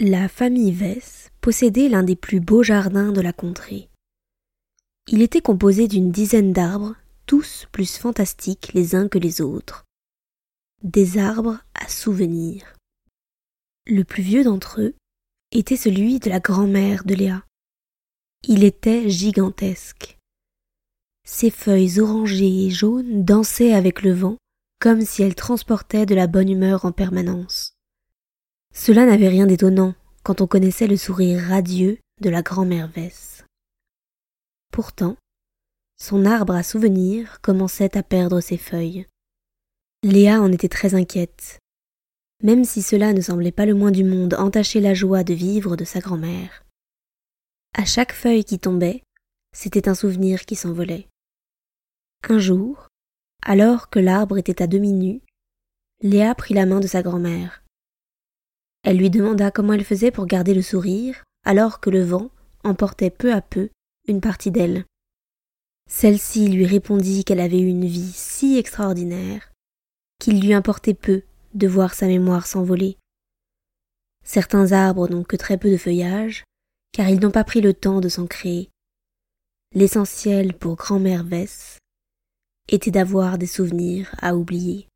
La famille Vess possédait l'un des plus beaux jardins de la contrée. Il était composé d'une dizaine d'arbres, tous plus fantastiques les uns que les autres. Des arbres à souvenirs. Le plus vieux d'entre eux était celui de la grand-mère de Léa. Il était gigantesque. Ses feuilles orangées et jaunes dansaient avec le vent comme si elles transportaient de la bonne humeur en permanence. Cela n'avait rien d'étonnant quand on connaissait le sourire radieux de la grand-mère Vess. Pourtant, son arbre à souvenirs commençait à perdre ses feuilles. Léa en était très inquiète, même si cela ne semblait pas le moins du monde entacher la joie de vivre de sa grand-mère. À chaque feuille qui tombait, c'était un souvenir qui s'envolait. Un jour, alors que l'arbre était à demi nu, Léa prit la main de sa grand-mère. Elle lui demanda comment elle faisait pour garder le sourire, alors que le vent emportait peu à peu une partie d'elle. Celle-ci lui répondit qu'elle avait eu une vie si extraordinaire qu'il lui importait peu de voir sa mémoire s'envoler. Certains arbres n'ont que très peu de feuillage, car ils n'ont pas pris le temps de s'en créer. L'essentiel pour grand-mère Vess était d'avoir des souvenirs à oublier.